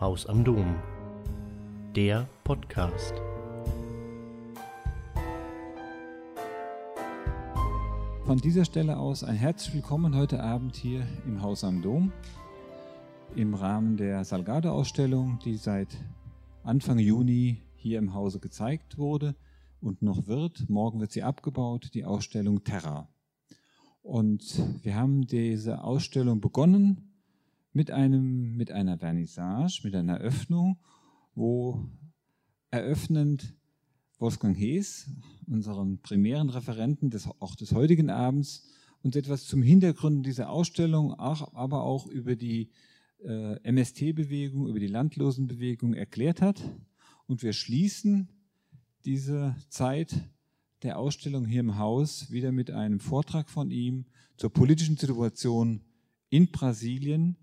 Haus am Dom. Der Podcast. Von dieser Stelle aus ein herzlich willkommen heute Abend hier im Haus am Dom im Rahmen der Salgado-Ausstellung, die seit Anfang Juni hier im Hause gezeigt wurde und noch wird. Morgen wird sie abgebaut, die Ausstellung Terra. Und wir haben diese Ausstellung begonnen mit, einem, mit einer Vernissage, mit einer Eröffnung, wo eröffnend Wolfgang Hees, unseren primären Referenten des, auch des heutigen Abends, uns etwas zum Hintergrund dieser Ausstellung, aber auch über die äh, MST-Bewegung, über die Landlosenbewegung erklärt hat. Und wir schließen diese Zeit der Ausstellung hier im Haus wieder mit einem Vortrag von ihm zur politischen Situation in Brasilien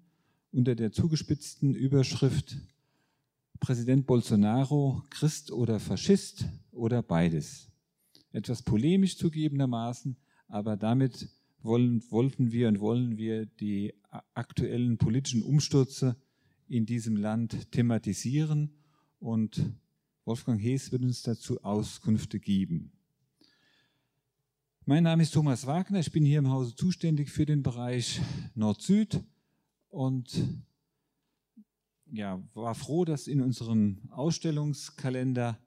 unter der zugespitzten Überschrift Präsident Bolsonaro Christ oder Faschist oder beides. Etwas polemisch zugegebenermaßen, aber damit wollen, wollten wir und wollen wir die aktuellen politischen Umstürze in diesem Land thematisieren und Wolfgang Hees wird uns dazu Auskünfte geben. Mein Name ist Thomas Wagner, ich bin hier im Hause zuständig für den Bereich Nord-Süd und ja, war froh, dass in unserem Ausstellungskalender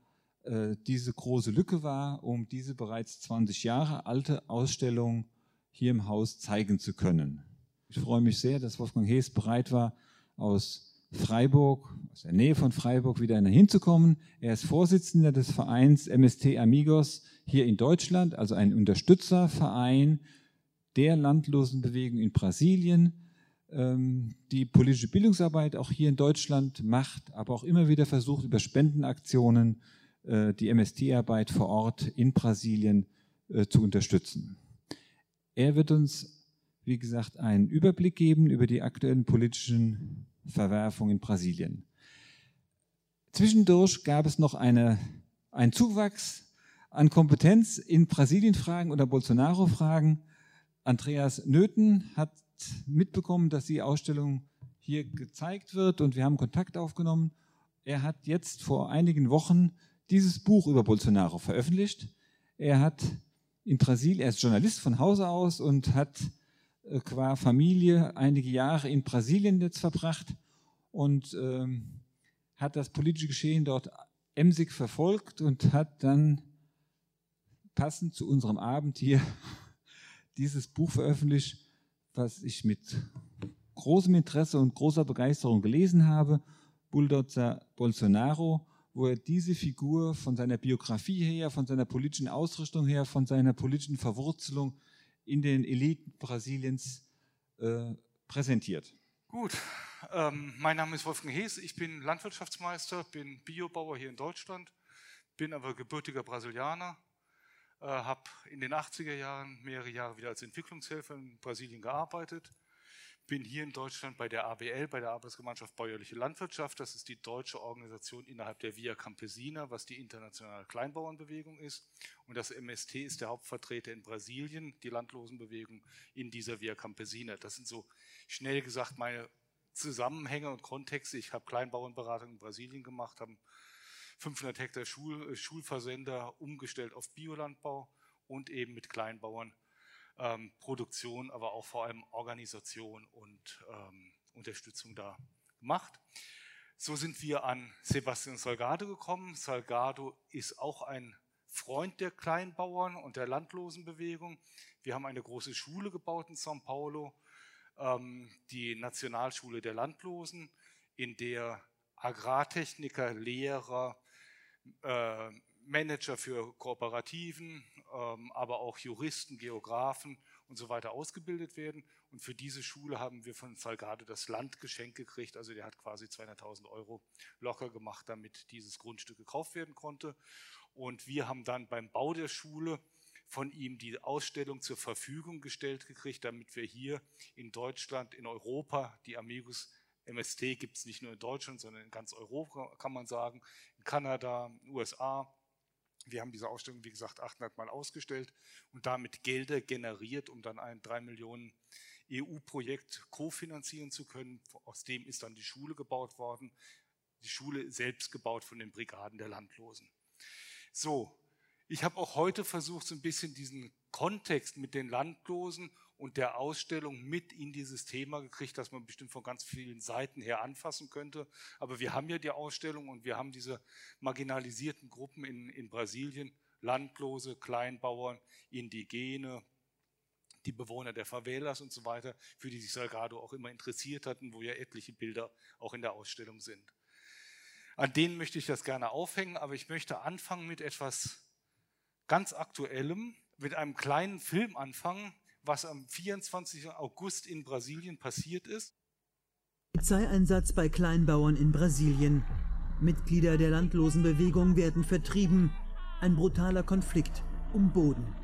äh, diese große Lücke war, um diese bereits 20 Jahre alte Ausstellung hier im Haus zeigen zu können. Ich freue mich sehr, dass Wolfgang Hees bereit war, aus Freiburg, aus der Nähe von Freiburg wieder hinzukommen. Er ist Vorsitzender des Vereins MST Amigos hier in Deutschland, also ein Unterstützerverein der Landlosenbewegung in Brasilien die politische Bildungsarbeit auch hier in Deutschland macht, aber auch immer wieder versucht, über Spendenaktionen äh, die MST-Arbeit vor Ort in Brasilien äh, zu unterstützen. Er wird uns, wie gesagt, einen Überblick geben über die aktuellen politischen Verwerfungen in Brasilien. Zwischendurch gab es noch eine, einen Zuwachs an Kompetenz in Brasilien-Fragen oder Bolsonaro-Fragen. Andreas Nöthen hat mitbekommen, dass die Ausstellung hier gezeigt wird und wir haben Kontakt aufgenommen. Er hat jetzt vor einigen Wochen dieses Buch über Bolsonaro veröffentlicht. Er hat in Brasilien, er ist Journalist von Hause aus und hat äh, qua Familie einige Jahre in Brasilien jetzt verbracht und ähm, hat das politische Geschehen dort emsig verfolgt und hat dann passend zu unserem Abend hier dieses Buch veröffentlicht, was ich mit großem Interesse und großer Begeisterung gelesen habe, Bulldozer Bolsonaro, wo er diese Figur von seiner Biografie her, von seiner politischen Ausrichtung her, von seiner politischen Verwurzelung in den Eliten Brasiliens äh, präsentiert. Gut, ähm, mein Name ist Wolfgang Hees, ich bin Landwirtschaftsmeister, bin Biobauer hier in Deutschland, bin aber gebürtiger Brasilianer, äh, habe in den 80er Jahren mehrere Jahre wieder als Entwicklungshelfer in Brasilien gearbeitet. Bin hier in Deutschland bei der ABL, bei der Arbeitsgemeinschaft Bäuerliche Landwirtschaft. Das ist die deutsche Organisation innerhalb der Via Campesina, was die internationale Kleinbauernbewegung ist. Und das MST ist der Hauptvertreter in Brasilien, die Landlosenbewegung in dieser Via Campesina. Das sind so schnell gesagt meine Zusammenhänge und Kontexte. Ich habe Kleinbauernberatung in Brasilien gemacht, habe 500 Hektar Schul, äh, Schulversender umgestellt auf Biolandbau und eben mit Kleinbauern ähm, Produktion, aber auch vor allem Organisation und ähm, Unterstützung da gemacht. So sind wir an Sebastian Salgado gekommen. Salgado ist auch ein Freund der Kleinbauern und der Landlosenbewegung. Wir haben eine große Schule gebaut in São Paulo, ähm, die Nationalschule der Landlosen, in der Agrartechniker, Lehrer, äh, Manager für Kooperativen, ähm, aber auch Juristen, Geografen und so weiter ausgebildet werden. Und für diese Schule haben wir von Salgado das Land geschenkt gekriegt. Also der hat quasi 200.000 Euro locker gemacht, damit dieses Grundstück gekauft werden konnte. Und wir haben dann beim Bau der Schule von ihm die Ausstellung zur Verfügung gestellt gekriegt, damit wir hier in Deutschland, in Europa die Amigos MST gibt es nicht nur in Deutschland, sondern in ganz Europa, kann man sagen, in Kanada, USA. Wir haben diese Ausstellung, wie gesagt, 800 Mal ausgestellt und damit Gelder generiert, um dann ein 3 Millionen EU-Projekt kofinanzieren zu können. Aus dem ist dann die Schule gebaut worden. Die Schule selbst gebaut von den Brigaden der Landlosen. So, ich habe auch heute versucht, so ein bisschen diesen Kontext mit den Landlosen und der Ausstellung mit in dieses Thema gekriegt, dass man bestimmt von ganz vielen Seiten her anfassen könnte. Aber wir haben ja die Ausstellung und wir haben diese marginalisierten Gruppen in, in Brasilien, Landlose, Kleinbauern, Indigene, die Bewohner der Favelas und so weiter, für die sich Salgado auch immer interessiert hatten, wo ja etliche Bilder auch in der Ausstellung sind. An denen möchte ich das gerne aufhängen, aber ich möchte anfangen mit etwas ganz Aktuellem, mit einem kleinen Film anfangen, was am 24. August in Brasilien passiert ist. Polizeieinsatz bei Kleinbauern in Brasilien. Mitglieder der Landlosenbewegung werden vertrieben. Ein brutaler Konflikt um Boden.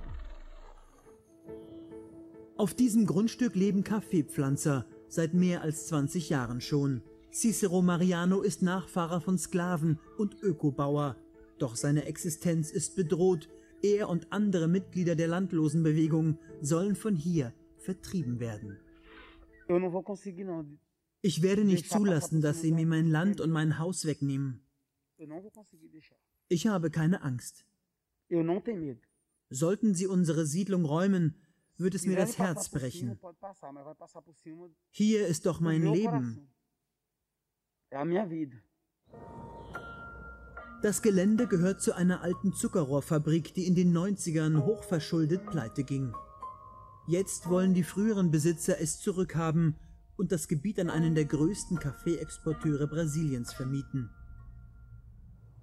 Auf diesem Grundstück leben Kaffeepflanzer seit mehr als 20 Jahren schon. Cicero Mariano ist Nachfahrer von Sklaven und Ökobauer. Doch seine Existenz ist bedroht. Er und andere Mitglieder der Landlosenbewegung sollen von hier vertrieben werden. Ich werde nicht zulassen, dass sie mir mein Land und mein Haus wegnehmen. Ich habe keine Angst. Sollten sie unsere Siedlung räumen, wird es mir das Herz brechen. Hier ist doch mein Leben. Das Gelände gehört zu einer alten Zuckerrohrfabrik, die in den 90ern hochverschuldet pleite ging. Jetzt wollen die früheren Besitzer es zurückhaben und das Gebiet an einen der größten Kaffeeexporteure Brasiliens vermieten.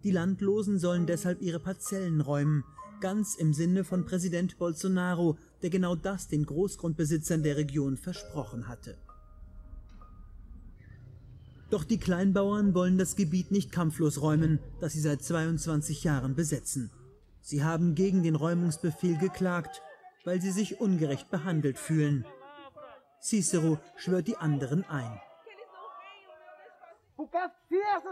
Die Landlosen sollen deshalb ihre Parzellen räumen, ganz im Sinne von Präsident Bolsonaro, der genau das den Großgrundbesitzern der Region versprochen hatte. Doch die Kleinbauern wollen das Gebiet nicht kampflos räumen, das sie seit 22 Jahren besetzen. Sie haben gegen den Räumungsbefehl geklagt, weil sie sich ungerecht behandelt fühlen. Cicero schwört die anderen ein.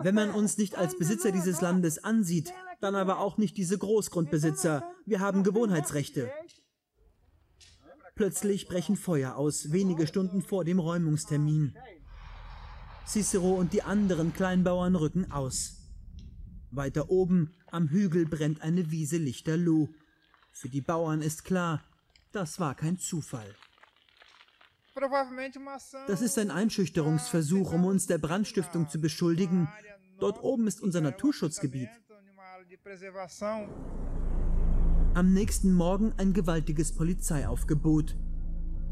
Wenn man uns nicht als Besitzer dieses Landes ansieht, dann aber auch nicht diese Großgrundbesitzer. Wir haben Gewohnheitsrechte. Plötzlich brechen Feuer aus, wenige Stunden vor dem Räumungstermin. Cicero und die anderen Kleinbauern rücken aus. Weiter oben am Hügel brennt eine Wiese lichterloh. Für die Bauern ist klar, das war kein Zufall. Das ist ein Einschüchterungsversuch, um uns der Brandstiftung zu beschuldigen. Dort oben ist unser Naturschutzgebiet. Am nächsten Morgen ein gewaltiges Polizeiaufgebot.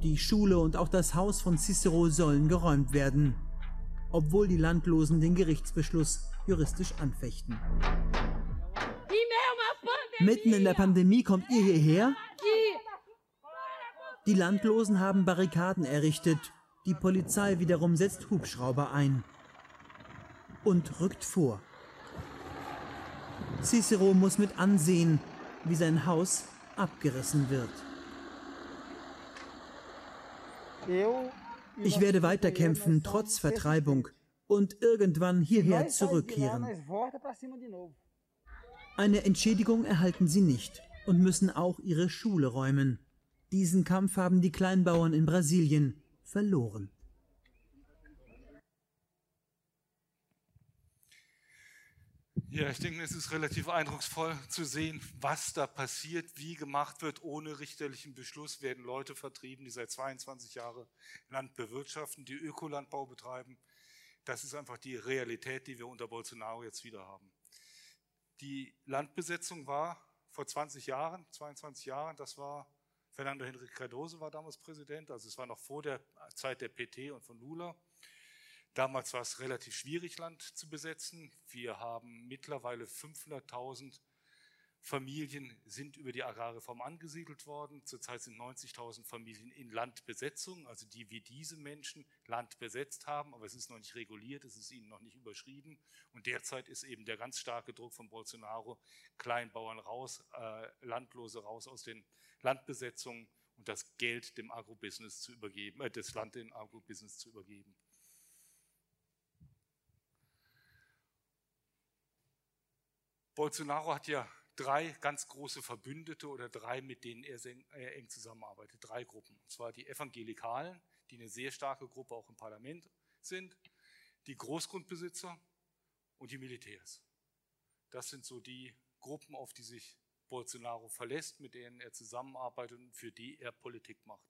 Die Schule und auch das Haus von Cicero sollen geräumt werden, obwohl die Landlosen den Gerichtsbeschluss juristisch anfechten. Mitten in der Pandemie kommt ihr hierher? Die Landlosen haben Barrikaden errichtet, die Polizei wiederum setzt Hubschrauber ein und rückt vor. Cicero muss mit ansehen, wie sein Haus abgerissen wird. Ich werde weiterkämpfen, trotz Vertreibung, und irgendwann hierher zurückkehren. Eine Entschädigung erhalten sie nicht und müssen auch ihre Schule räumen. Diesen Kampf haben die Kleinbauern in Brasilien verloren. Ja, ich denke, es ist relativ eindrucksvoll zu sehen, was da passiert, wie gemacht wird. Ohne richterlichen Beschluss werden Leute vertrieben, die seit 22 Jahren Land bewirtschaften, die Ökolandbau betreiben. Das ist einfach die Realität, die wir unter Bolsonaro jetzt wieder haben. Die Landbesetzung war vor 20 Jahren, 22 Jahren, das war Fernando Henrique Cardoso war damals Präsident, also es war noch vor der Zeit der PT und von Lula. Damals war es relativ schwierig, Land zu besetzen. Wir haben mittlerweile 500.000 Familien sind über die Agrarreform angesiedelt worden. Zurzeit sind 90.000 Familien in Landbesetzung, also die wie diese Menschen Land besetzt haben, aber es ist noch nicht reguliert, es ist ihnen noch nicht überschrieben. Und derzeit ist eben der ganz starke Druck von Bolsonaro, Kleinbauern raus, äh, Landlose raus aus den Landbesetzungen und das Geld dem Agrobusiness zu übergeben, äh, das Land dem Agrobusiness zu übergeben. Bolsonaro hat ja drei ganz große Verbündete oder drei, mit denen er eng zusammenarbeitet. Drei Gruppen. Und zwar die Evangelikalen, die eine sehr starke Gruppe auch im Parlament sind, die Großgrundbesitzer und die Militärs. Das sind so die Gruppen, auf die sich Bolsonaro verlässt, mit denen er zusammenarbeitet und für die er Politik macht.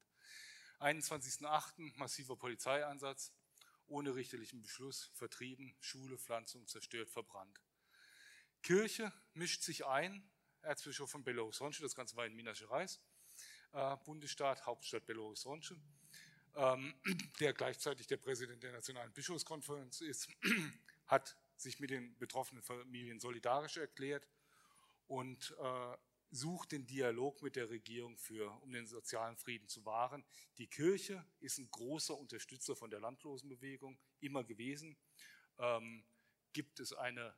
21.08. massiver Polizeieinsatz, ohne richterlichen Beschluss, vertrieben, Schule, Pflanzung zerstört, verbrannt. Kirche mischt sich ein, Erzbischof von Horizonte, das Ganze war in Minas Gerais, äh, Bundesstaat, Hauptstadt Horizonte, ähm, der gleichzeitig der Präsident der Nationalen Bischofskonferenz ist, hat sich mit den betroffenen Familien solidarisch erklärt und äh, sucht den Dialog mit der Regierung für, um den sozialen Frieden zu wahren. Die Kirche ist ein großer Unterstützer von der Landlosenbewegung, immer gewesen. Ähm, gibt es eine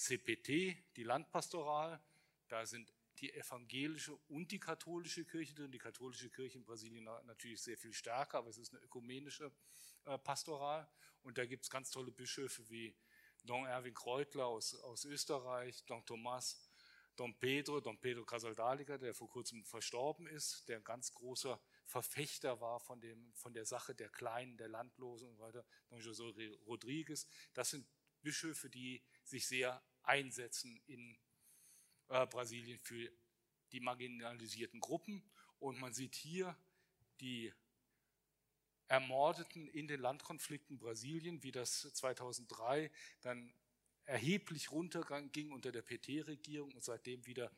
CPT, die Landpastoral, da sind die evangelische und die katholische Kirche drin. Die katholische Kirche in Brasilien natürlich sehr viel stärker, aber es ist eine ökumenische äh, Pastoral. Und da gibt es ganz tolle Bischöfe wie Don Erwin Kreutler aus, aus Österreich, Don Thomas Don Pedro, Don Pedro Casaldaliga, der vor kurzem verstorben ist, der ein ganz großer Verfechter war von, dem, von der Sache der Kleinen, der Landlosen und weiter, Don José Rodriguez. Das sind Bischöfe, die sich sehr einsetzen in äh, Brasilien für die marginalisierten Gruppen. Und man sieht hier die Ermordeten in den Landkonflikten Brasilien, wie das 2003 dann erheblich runterging unter der PT-Regierung und seitdem wieder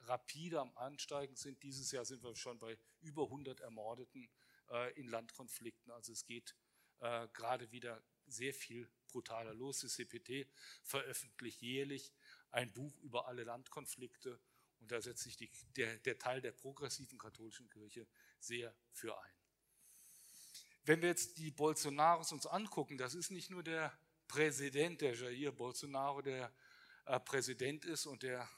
rapide am Ansteigen sind. Dieses Jahr sind wir schon bei über 100 Ermordeten äh, in Landkonflikten. Also es geht äh, gerade wieder sehr viel brutaler los. Die CPT veröffentlicht jährlich ein Buch über alle Landkonflikte und da setzt sich die, der, der Teil der progressiven katholischen Kirche sehr für ein. Wenn wir jetzt die Bolsonaros uns angucken, das ist nicht nur der Präsident, der Jair Bolsonaro, der äh, Präsident ist und der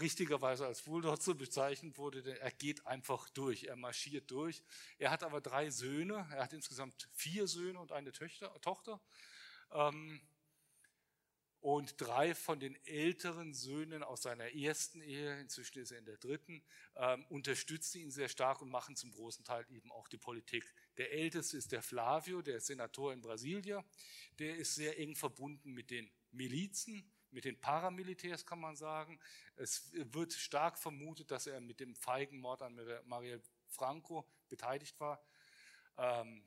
richtigerweise als Bulldozer bezeichnet wurde, der, er geht einfach durch, er marschiert durch. Er hat aber drei Söhne, er hat insgesamt vier Söhne und eine Töchter, Tochter. Ähm, und drei von den älteren Söhnen aus seiner ersten Ehe, inzwischen ist er in der dritten, ähm, unterstützen ihn sehr stark und machen zum großen Teil eben auch die Politik. Der älteste ist der Flavio, der Senator in Brasilia. Der ist sehr eng verbunden mit den Milizen, mit den Paramilitärs kann man sagen. Es wird stark vermutet, dass er mit dem feigen Mord an Marielle Franco beteiligt war. Ähm,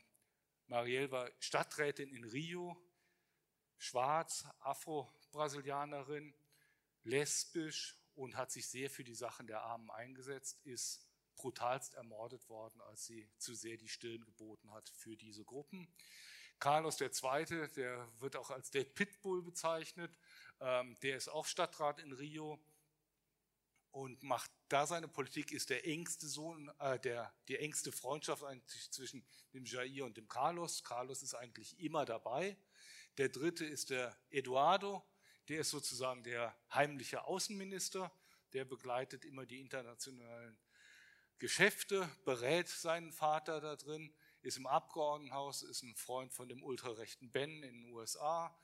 Marielle war Stadträtin in Rio, schwarz, Afro-Brasilianerin, lesbisch und hat sich sehr für die Sachen der Armen eingesetzt, ist brutalst ermordet worden, als sie zu sehr die Stirn geboten hat für diese Gruppen. Carlos II., der wird auch als der Pitbull bezeichnet, der ist auch Stadtrat in Rio und macht da seine Politik, ist der engste Sohn, äh, der, die engste Freundschaft eigentlich zwischen dem Jair und dem Carlos. Carlos ist eigentlich immer dabei. Der dritte ist der Eduardo, der ist sozusagen der heimliche Außenminister, der begleitet immer die internationalen Geschäfte, berät seinen Vater da drin, ist im Abgeordnetenhaus, ist ein Freund von dem ultrarechten Ben in den USA.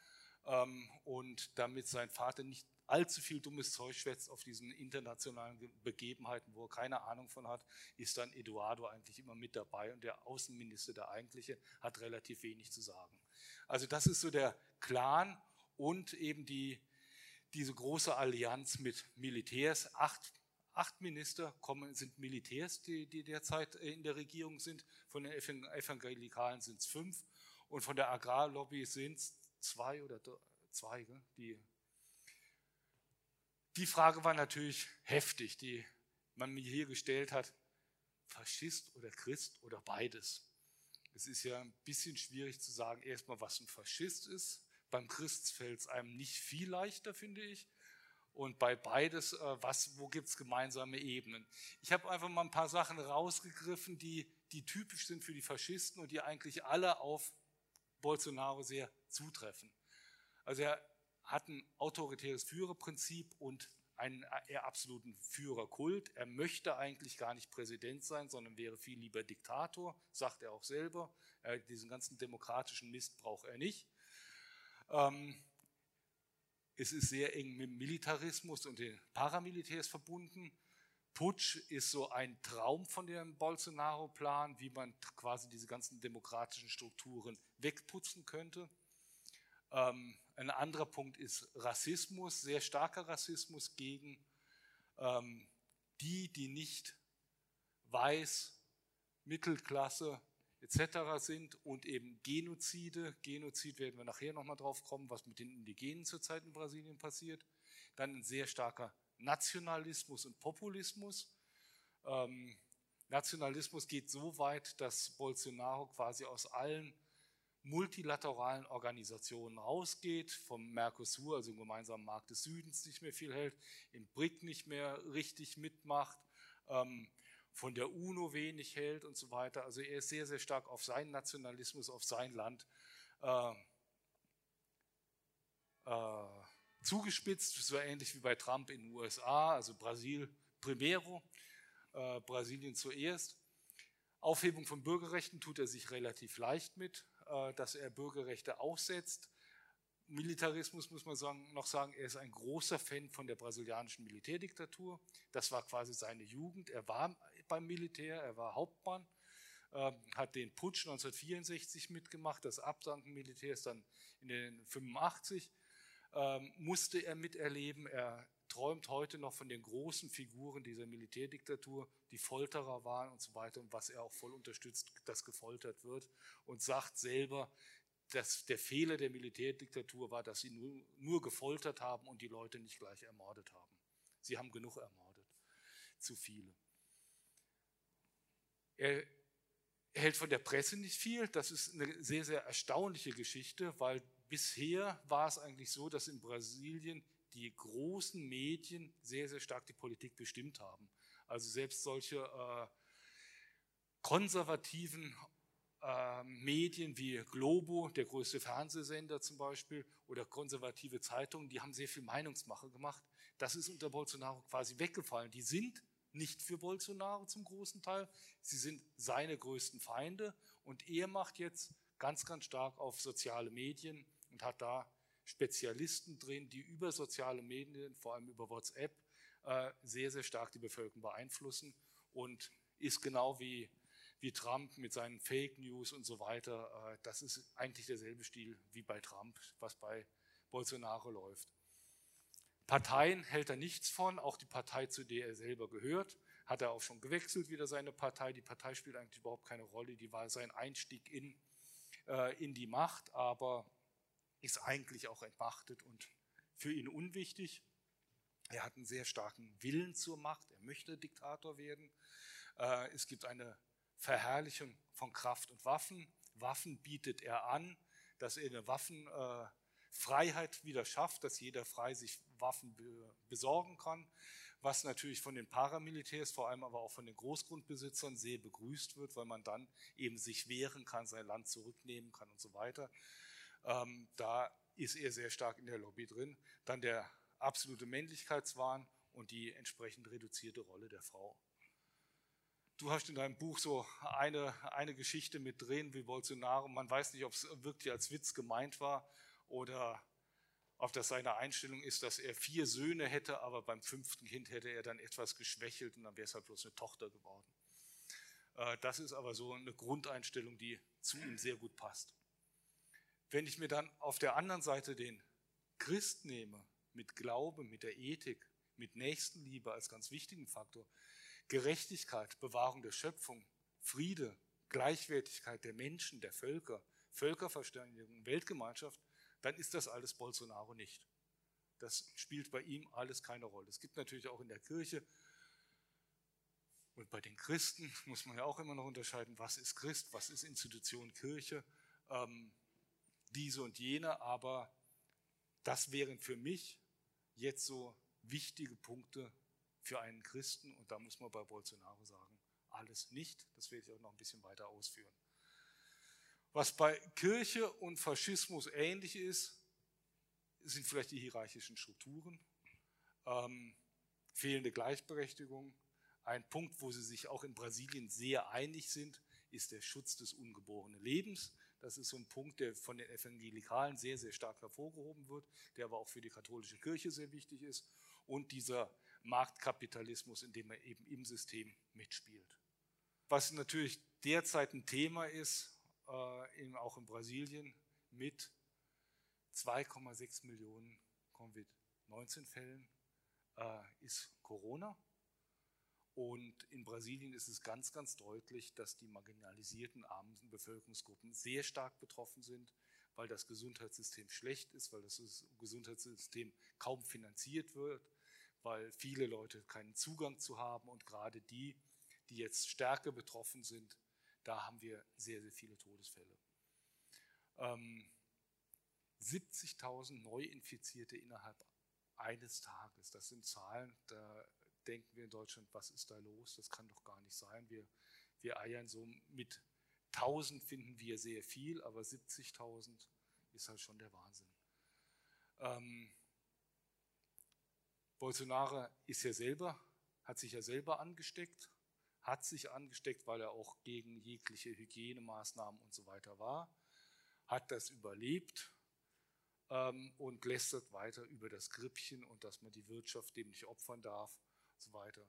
Ähm, und damit sein Vater nicht allzu viel dummes Zeug schwätzt auf diesen internationalen Begebenheiten, wo er keine Ahnung von hat, ist dann Eduardo eigentlich immer mit dabei und der Außenminister, der eigentliche, hat relativ wenig zu sagen. Also das ist so der Clan und eben die, diese große Allianz mit Militärs. Acht, acht Minister kommen, sind Militärs, die, die derzeit in der Regierung sind. Von den Evangelikalen sind es fünf und von der Agrarlobby sind es zwei oder zwei, die die Frage war natürlich heftig, die man mir hier gestellt hat. Faschist oder Christ oder beides? Es ist ja ein bisschen schwierig zu sagen, erstmal, was ein Faschist ist. Beim Christ fällt es einem nicht viel leichter, finde ich. Und bei beides, äh, was, wo gibt es gemeinsame Ebenen? Ich habe einfach mal ein paar Sachen rausgegriffen, die, die typisch sind für die Faschisten und die eigentlich alle auf Bolsonaro sehr zutreffen. Also er hat ein autoritäres Führerprinzip und einen eher absoluten Führerkult. Er möchte eigentlich gar nicht Präsident sein, sondern wäre viel lieber Diktator, sagt er auch selber. Er, diesen ganzen demokratischen Mist braucht er nicht. Ähm, es ist sehr eng mit Militarismus und den Paramilitärs verbunden. Putsch ist so ein Traum von dem Bolsonaro-Plan, wie man quasi diese ganzen demokratischen Strukturen wegputzen könnte. Ähm, ein anderer Punkt ist Rassismus, sehr starker Rassismus gegen ähm, die, die nicht weiß, Mittelklasse etc. sind und eben Genozide. Genozid werden wir nachher nochmal drauf kommen, was mit den Indigenen zurzeit in Brasilien passiert. Dann ein sehr starker Nationalismus und Populismus. Ähm, Nationalismus geht so weit, dass Bolsonaro quasi aus allen multilateralen Organisationen rausgeht, vom Mercosur, also dem gemeinsamen Markt des Südens, nicht mehr viel hält, in BRIC nicht mehr richtig mitmacht, ähm, von der UNO wenig hält und so weiter. Also er ist sehr, sehr stark auf seinen Nationalismus, auf sein Land äh, äh, zugespitzt, so ähnlich wie bei Trump in den USA, also Brasil primero, äh, Brasilien zuerst. Aufhebung von Bürgerrechten tut er sich relativ leicht mit, äh, dass er Bürgerrechte aussetzt. Militarismus muss man sagen, noch sagen, er ist ein großer Fan von der brasilianischen Militärdiktatur. Das war quasi seine Jugend. Er war beim Militär, er war Hauptmann, äh, hat den Putsch 1964 mitgemacht, das Abdanken Militärs dann in den 85 ähm, musste er miterleben. Er träumt heute noch von den großen Figuren dieser Militärdiktatur, die Folterer waren und so weiter und was er auch voll unterstützt, dass gefoltert wird und sagt selber, dass der Fehler der Militärdiktatur war, dass sie nur, nur gefoltert haben und die Leute nicht gleich ermordet haben. Sie haben genug ermordet, zu viele. Er hält von der Presse nicht viel. Das ist eine sehr, sehr erstaunliche Geschichte, weil bisher war es eigentlich so, dass in Brasilien die großen Medien sehr, sehr stark die Politik bestimmt haben. Also selbst solche äh, konservativen äh, Medien wie Globo, der größte Fernsehsender zum Beispiel, oder konservative Zeitungen, die haben sehr viel Meinungsmache gemacht. Das ist unter Bolsonaro quasi weggefallen. Die sind nicht für Bolsonaro zum großen Teil. Sie sind seine größten Feinde und er macht jetzt ganz, ganz stark auf soziale Medien und hat da Spezialisten drin, die über soziale Medien, vor allem über WhatsApp, äh, sehr, sehr stark die Bevölkerung beeinflussen und ist genau wie, wie Trump mit seinen Fake News und so weiter. Äh, das ist eigentlich derselbe Stil wie bei Trump, was bei Bolsonaro läuft. Parteien hält er nichts von, auch die Partei, zu der er selber gehört, hat er auch schon gewechselt, wieder seine Partei. Die Partei spielt eigentlich überhaupt keine Rolle, die war sein Einstieg in, äh, in die Macht, aber ist eigentlich auch entmachtet und für ihn unwichtig. Er hat einen sehr starken Willen zur Macht, er möchte Diktator werden. Äh, es gibt eine Verherrlichung von Kraft und Waffen. Waffen bietet er an, dass er eine Waffenfreiheit wieder schafft, dass jeder frei sich Waffen besorgen kann, was natürlich von den Paramilitärs, vor allem aber auch von den Großgrundbesitzern sehr begrüßt wird, weil man dann eben sich wehren kann, sein Land zurücknehmen kann und so weiter. Ähm, da ist er sehr stark in der Lobby drin. Dann der absolute Männlichkeitswahn und die entsprechend reduzierte Rolle der Frau. Du hast in deinem Buch so eine, eine Geschichte mit drin, wie Bolsonaro. Man weiß nicht, ob es wirklich als Witz gemeint war oder ob das seine Einstellung ist, dass er vier Söhne hätte, aber beim fünften Kind hätte er dann etwas geschwächelt und dann wäre es halt bloß eine Tochter geworden. Äh, das ist aber so eine Grundeinstellung, die zu ihm sehr gut passt. Wenn ich mir dann auf der anderen Seite den Christ nehme, mit Glaube, mit der Ethik, mit Nächstenliebe als ganz wichtigen Faktor, Gerechtigkeit, Bewahrung der Schöpfung, Friede, Gleichwertigkeit der Menschen, der Völker, Völkerverständigung, Weltgemeinschaft, dann ist das alles Bolsonaro nicht. Das spielt bei ihm alles keine Rolle. Es gibt natürlich auch in der Kirche und bei den Christen muss man ja auch immer noch unterscheiden, was ist Christ, was ist Institution Kirche. Ähm, diese und jene, aber das wären für mich jetzt so wichtige Punkte für einen Christen und da muss man bei Bolsonaro sagen, alles nicht. Das werde ich auch noch ein bisschen weiter ausführen. Was bei Kirche und Faschismus ähnlich ist, sind vielleicht die hierarchischen Strukturen, ähm, fehlende Gleichberechtigung. Ein Punkt, wo sie sich auch in Brasilien sehr einig sind, ist der Schutz des ungeborenen Lebens. Das ist so ein Punkt, der von den Evangelikalen sehr, sehr stark hervorgehoben wird, der aber auch für die katholische Kirche sehr wichtig ist. Und dieser Marktkapitalismus, in dem er eben im System mitspielt. Was natürlich derzeit ein Thema ist, äh, auch in Brasilien, mit 2,6 Millionen Covid-19-Fällen, äh, ist Corona. Und in Brasilien ist es ganz, ganz deutlich, dass die marginalisierten armen Bevölkerungsgruppen sehr stark betroffen sind, weil das Gesundheitssystem schlecht ist, weil das Gesundheitssystem kaum finanziert wird, weil viele Leute keinen Zugang zu haben und gerade die, die jetzt stärker betroffen sind, da haben wir sehr, sehr viele Todesfälle. Ähm, 70.000 Neuinfizierte innerhalb eines Tages. Das sind Zahlen, da denken wir in Deutschland, was ist da los? Das kann doch gar nicht sein. Wir, wir eiern so mit 1000 finden wir sehr viel, aber 70.000 ist halt schon der Wahnsinn. Ähm, Bolsonaro ist ja selber, hat sich ja selber angesteckt, hat sich angesteckt, weil er auch gegen jegliche Hygienemaßnahmen und so weiter war, hat das überlebt ähm, und lästert weiter über das Grippchen und dass man die Wirtschaft dem nicht opfern darf und so weiter.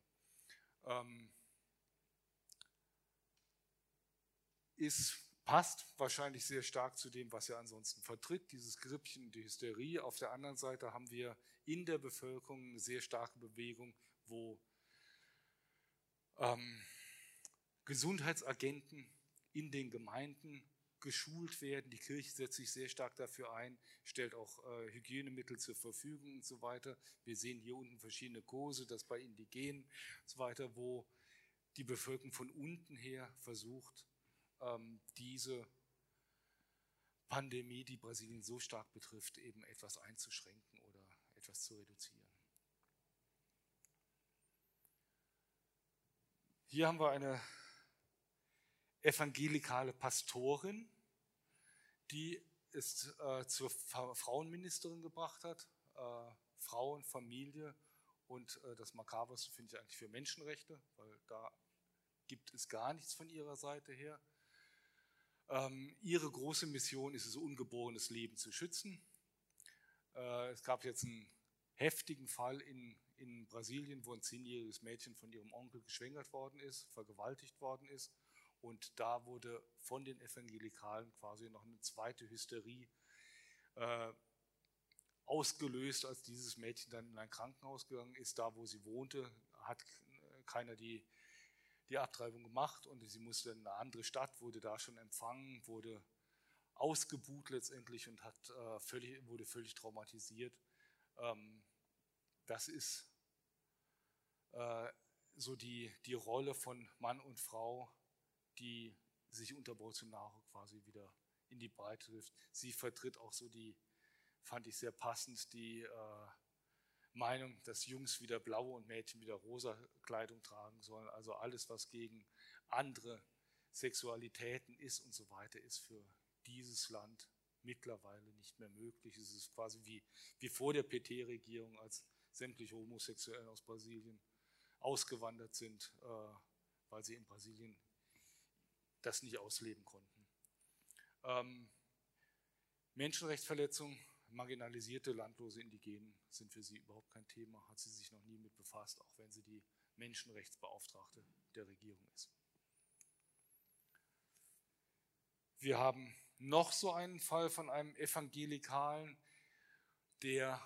Ähm, ist, passt wahrscheinlich sehr stark zu dem, was er ansonsten vertritt, dieses Grippchen, die Hysterie. Auf der anderen Seite haben wir in der Bevölkerung eine sehr starke Bewegung, wo ähm, Gesundheitsagenten in den Gemeinden geschult werden. Die Kirche setzt sich sehr stark dafür ein, stellt auch äh, Hygienemittel zur Verfügung und so weiter. Wir sehen hier unten verschiedene Kurse, das bei Indigenen und so weiter, wo die Bevölkerung von unten her versucht, ähm, diese Pandemie, die Brasilien so stark betrifft, eben etwas einzuschränken oder etwas zu reduzieren. Hier haben wir eine evangelikale Pastorin, die es äh, zur Frauenministerin gebracht hat. Äh, Frauen, Familie und äh, das Makaberste finde ich eigentlich für Menschenrechte, weil da gibt es gar nichts von ihrer Seite her. Ähm, ihre große Mission ist es, ungeborenes Leben zu schützen. Es gab jetzt einen heftigen Fall in, in Brasilien, wo ein zehnjähriges Mädchen von ihrem Onkel geschwängert worden ist, vergewaltigt worden ist. Und da wurde von den Evangelikalen quasi noch eine zweite Hysterie äh, ausgelöst, als dieses Mädchen dann in ein Krankenhaus gegangen ist. Da, wo sie wohnte, hat keiner die die Abtreibung gemacht und sie musste in eine andere Stadt, wurde da schon empfangen, wurde ausgebuht letztendlich und hat, äh, völlig, wurde völlig traumatisiert. Ähm, das ist äh, so die, die Rolle von Mann und Frau, die sich unter Bolsonaro quasi wieder in die Breite trifft. Sie vertritt auch so die, fand ich sehr passend, die äh, Meinung, dass Jungs wieder blaue und Mädchen wieder rosa Kleidung tragen sollen. Also alles, was gegen andere Sexualitäten ist und so weiter, ist für dieses Land mittlerweile nicht mehr möglich. Es ist quasi wie, wie vor der PT-Regierung, als sämtliche Homosexuellen aus Brasilien ausgewandert sind, äh, weil sie in Brasilien das nicht ausleben konnten. Ähm, Menschenrechtsverletzungen marginalisierte, landlose Indigenen sind für sie überhaupt kein Thema, hat sie sich noch nie mit befasst, auch wenn sie die Menschenrechtsbeauftragte der Regierung ist. Wir haben noch so einen Fall von einem Evangelikalen, der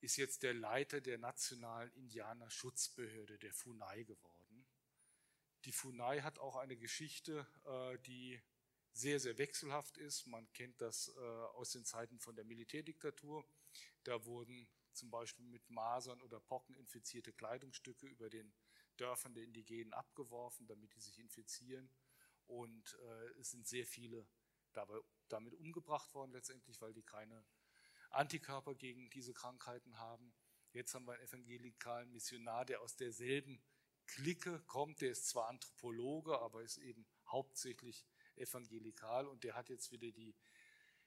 ist jetzt der Leiter der nationalen Indianerschutzbehörde, der FUNAI, geworden. Die FUNAI hat auch eine Geschichte, äh, die sehr, sehr wechselhaft ist. Man kennt das äh, aus den Zeiten von der Militärdiktatur. Da wurden zum Beispiel mit Masern oder Pocken infizierte Kleidungsstücke über den Dörfern der Indigenen abgeworfen, damit die sich infizieren. Und äh, es sind sehr viele dabei, damit umgebracht worden letztendlich, weil die keine Antikörper gegen diese Krankheiten haben. Jetzt haben wir einen evangelikalen Missionar, der aus derselben Clique kommt. Der ist zwar Anthropologe, aber ist eben hauptsächlich evangelikal und der hat jetzt wieder die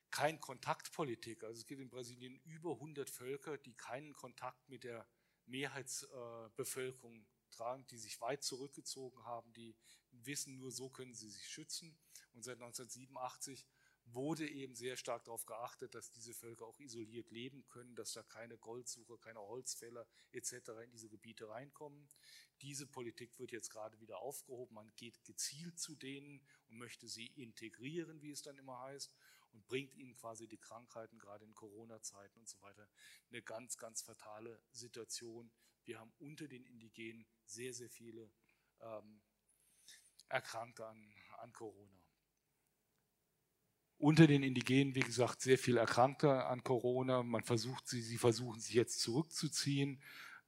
kein Kontaktpolitik. Also es gibt in Brasilien über 100 Völker, die keinen Kontakt mit der Mehrheitsbevölkerung tragen, die sich weit zurückgezogen haben, die wissen, nur so können sie sich schützen. Und seit 1987 wurde eben sehr stark darauf geachtet, dass diese Völker auch isoliert leben können, dass da keine Goldsucher, keine Holzfäller etc. in diese Gebiete reinkommen. Diese Politik wird jetzt gerade wieder aufgehoben. Man geht gezielt zu denen und möchte sie integrieren, wie es dann immer heißt, und bringt ihnen quasi die Krankheiten, gerade in Corona-Zeiten und so weiter, eine ganz, ganz fatale Situation. Wir haben unter den Indigenen sehr, sehr viele ähm, Erkrankte an, an Corona. Unter den Indigenen, wie gesagt, sehr viele Erkrankte an Corona. Man versucht sie, sie versuchen sich jetzt zurückzuziehen.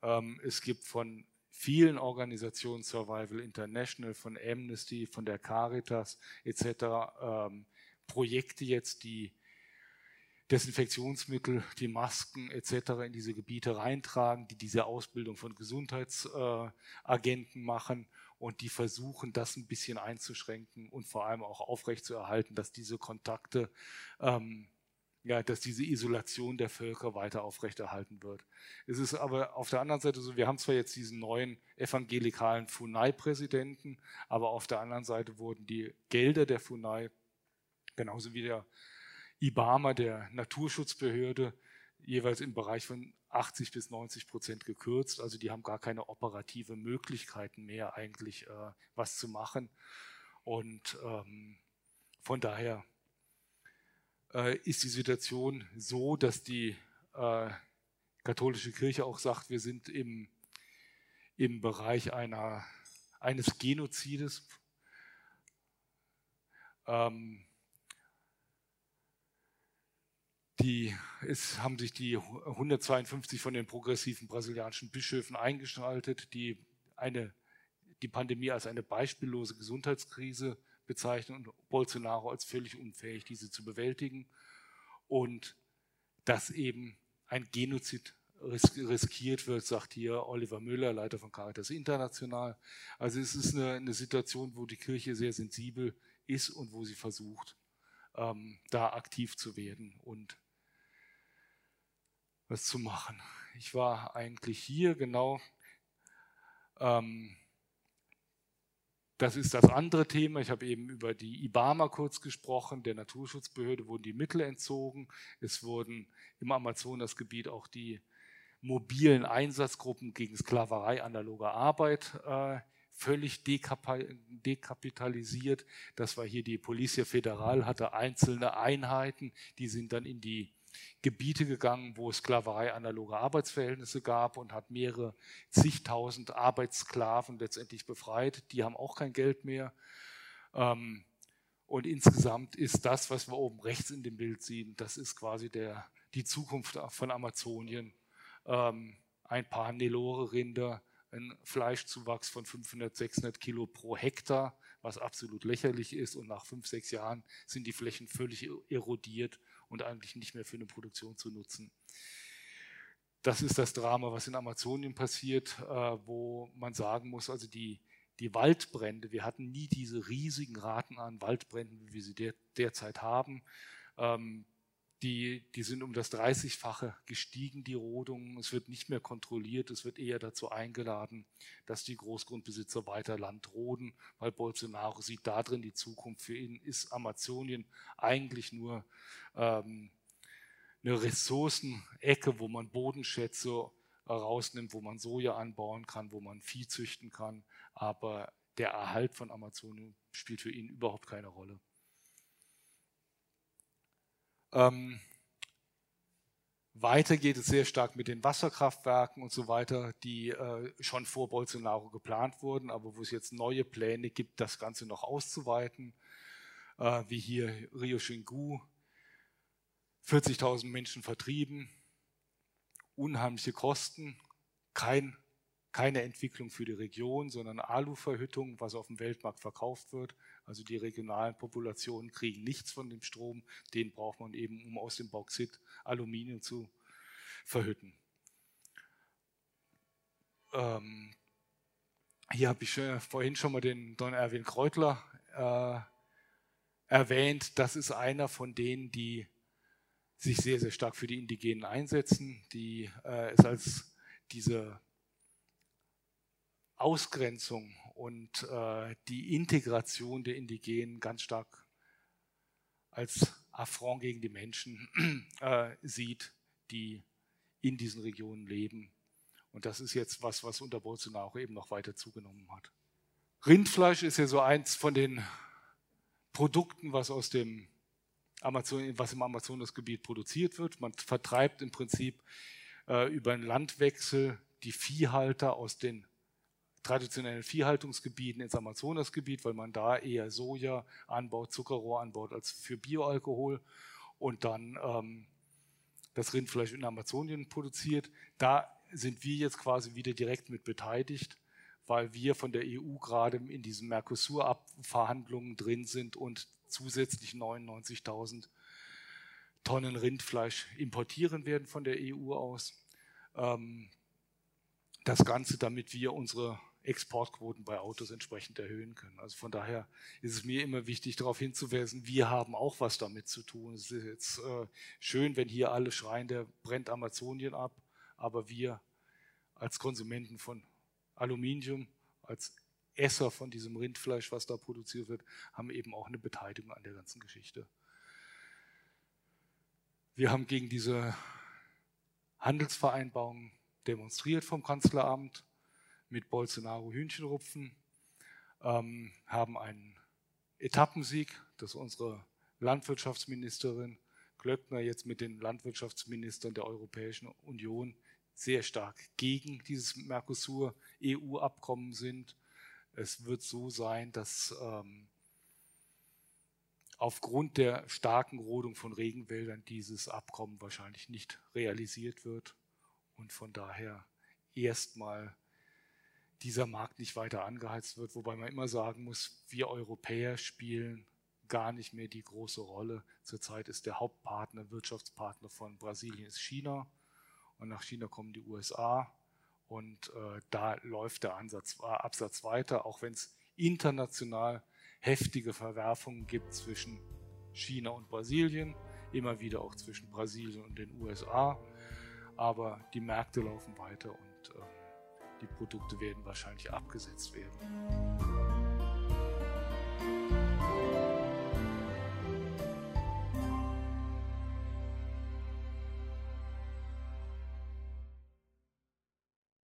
Ähm, es gibt von vielen Organisationen, Survival International, von Amnesty, von der Caritas etc., ähm, Projekte jetzt, die Desinfektionsmittel, die Masken etc. in diese Gebiete reintragen, die diese Ausbildung von Gesundheitsagenten machen und die versuchen, das ein bisschen einzuschränken und vor allem auch aufrechtzuerhalten, dass diese Kontakte, ähm, ja, dass diese Isolation der Völker weiter aufrechterhalten wird. Es ist aber auf der anderen Seite so, wir haben zwar jetzt diesen neuen evangelikalen FUNAI-Präsidenten, aber auf der anderen Seite wurden die Gelder der FUNAI, genauso wie der IBAMA, der Naturschutzbehörde, jeweils im Bereich von 80 bis 90 Prozent gekürzt. Also die haben gar keine operative Möglichkeiten mehr eigentlich äh, was zu machen. Und ähm, von daher äh, ist die Situation so, dass die äh, katholische Kirche auch sagt, wir sind im, im Bereich einer, eines Genozides. Ähm, Die, es haben sich die 152 von den progressiven brasilianischen Bischöfen eingeschaltet, die eine, die Pandemie als eine beispiellose Gesundheitskrise bezeichnen und Bolsonaro als völlig unfähig, diese zu bewältigen. Und dass eben ein Genozid riskiert wird, sagt hier Oliver Müller, Leiter von Caritas International. Also es ist eine, eine Situation, wo die Kirche sehr sensibel ist und wo sie versucht, ähm, da aktiv zu werden und was zu machen. Ich war eigentlich hier genau. Ähm, das ist das andere Thema. Ich habe eben über die IBAMA kurz gesprochen. Der Naturschutzbehörde wurden die Mittel entzogen. Es wurden im Amazonasgebiet auch die mobilen Einsatzgruppen gegen Sklaverei analoger Arbeit äh, völlig dekapitalisiert. Das war hier die Policia Federal, hatte einzelne Einheiten, die sind dann in die Gebiete gegangen, wo es Sklaverei analoge Arbeitsverhältnisse gab und hat mehrere zigtausend Arbeitssklaven letztendlich befreit. Die haben auch kein Geld mehr. Ähm, und insgesamt ist das, was wir oben rechts in dem Bild sehen, das ist quasi der, die Zukunft von Amazonien. Ähm, ein paar Nelore-Rinder, ein Fleischzuwachs von 500, 600 Kilo pro Hektar, was absolut lächerlich ist. Und nach fünf, sechs Jahren sind die Flächen völlig erodiert und eigentlich nicht mehr für eine Produktion zu nutzen. Das ist das Drama, was in Amazonien passiert, äh, wo man sagen muss, also die, die Waldbrände, wir hatten nie diese riesigen Raten an Waldbränden, wie wir sie der, derzeit haben. Ähm, die, die sind um das 30-fache gestiegen, die Rodungen. Es wird nicht mehr kontrolliert, es wird eher dazu eingeladen, dass die Großgrundbesitzer weiter Land roden, weil Bolsonaro sieht da drin die Zukunft. Für ihn ist Amazonien eigentlich nur ähm, eine Ressourcenecke, wo man Bodenschätze rausnimmt, wo man Soja anbauen kann, wo man Vieh züchten kann. Aber der Erhalt von Amazonien spielt für ihn überhaupt keine Rolle. Ähm, weiter geht es sehr stark mit den Wasserkraftwerken und so weiter, die äh, schon vor Bolsonaro geplant wurden, aber wo es jetzt neue Pläne gibt, das Ganze noch auszuweiten, äh, wie hier Rio Xingu, 40.000 Menschen vertrieben, unheimliche Kosten, kein keine Entwicklung für die Region, sondern Aluverhüttung, was auf dem Weltmarkt verkauft wird. Also die regionalen Populationen kriegen nichts von dem Strom, den braucht man eben, um aus dem Bauxit Aluminium zu verhütten. Ähm, hier habe ich äh, vorhin schon mal den Don Erwin Kreutler äh, erwähnt. Das ist einer von denen, die sich sehr, sehr stark für die Indigenen einsetzen, die äh, es als diese Ausgrenzung und äh, die Integration der Indigenen ganz stark als Affront gegen die Menschen äh, sieht, die in diesen Regionen leben. Und das ist jetzt was, was unter Bolsonaro eben noch weiter zugenommen hat. Rindfleisch ist ja so eins von den Produkten, was aus dem Amazon, was im Amazonasgebiet produziert wird. Man vertreibt im Prinzip äh, über einen Landwechsel die Viehhalter aus den traditionellen Viehhaltungsgebieten ins Amazonasgebiet, weil man da eher Soja anbaut, Zuckerrohr anbaut als für Bioalkohol und dann ähm, das Rindfleisch in Amazonien produziert. Da sind wir jetzt quasi wieder direkt mit beteiligt, weil wir von der EU gerade in diesen Mercosur-Verhandlungen drin sind und zusätzlich 99.000 Tonnen Rindfleisch importieren werden von der EU aus. Ähm, das Ganze, damit wir unsere Exportquoten bei Autos entsprechend erhöhen können. Also von daher ist es mir immer wichtig, darauf hinzuweisen, wir haben auch was damit zu tun. Es ist jetzt äh, schön, wenn hier alle schreien, der brennt Amazonien ab, aber wir als Konsumenten von Aluminium, als Esser von diesem Rindfleisch, was da produziert wird, haben eben auch eine Beteiligung an der ganzen Geschichte. Wir haben gegen diese Handelsvereinbarung demonstriert vom Kanzleramt mit Bolsonaro Hühnchenrupfen, ähm, haben einen Etappensieg, dass unsere Landwirtschaftsministerin Glöckner jetzt mit den Landwirtschaftsministern der Europäischen Union sehr stark gegen dieses Mercosur-EU-Abkommen sind. Es wird so sein, dass ähm, aufgrund der starken Rodung von Regenwäldern dieses Abkommen wahrscheinlich nicht realisiert wird und von daher erstmal dieser Markt nicht weiter angeheizt wird, wobei man immer sagen muss, wir Europäer spielen gar nicht mehr die große Rolle. Zurzeit ist der Hauptpartner, Wirtschaftspartner von Brasilien ist China und nach China kommen die USA und äh, da läuft der Ansatz, äh, Absatz weiter, auch wenn es international heftige Verwerfungen gibt zwischen China und Brasilien, immer wieder auch zwischen Brasilien und den USA, aber die Märkte laufen weiter und äh, die Produkte werden wahrscheinlich abgesetzt werden.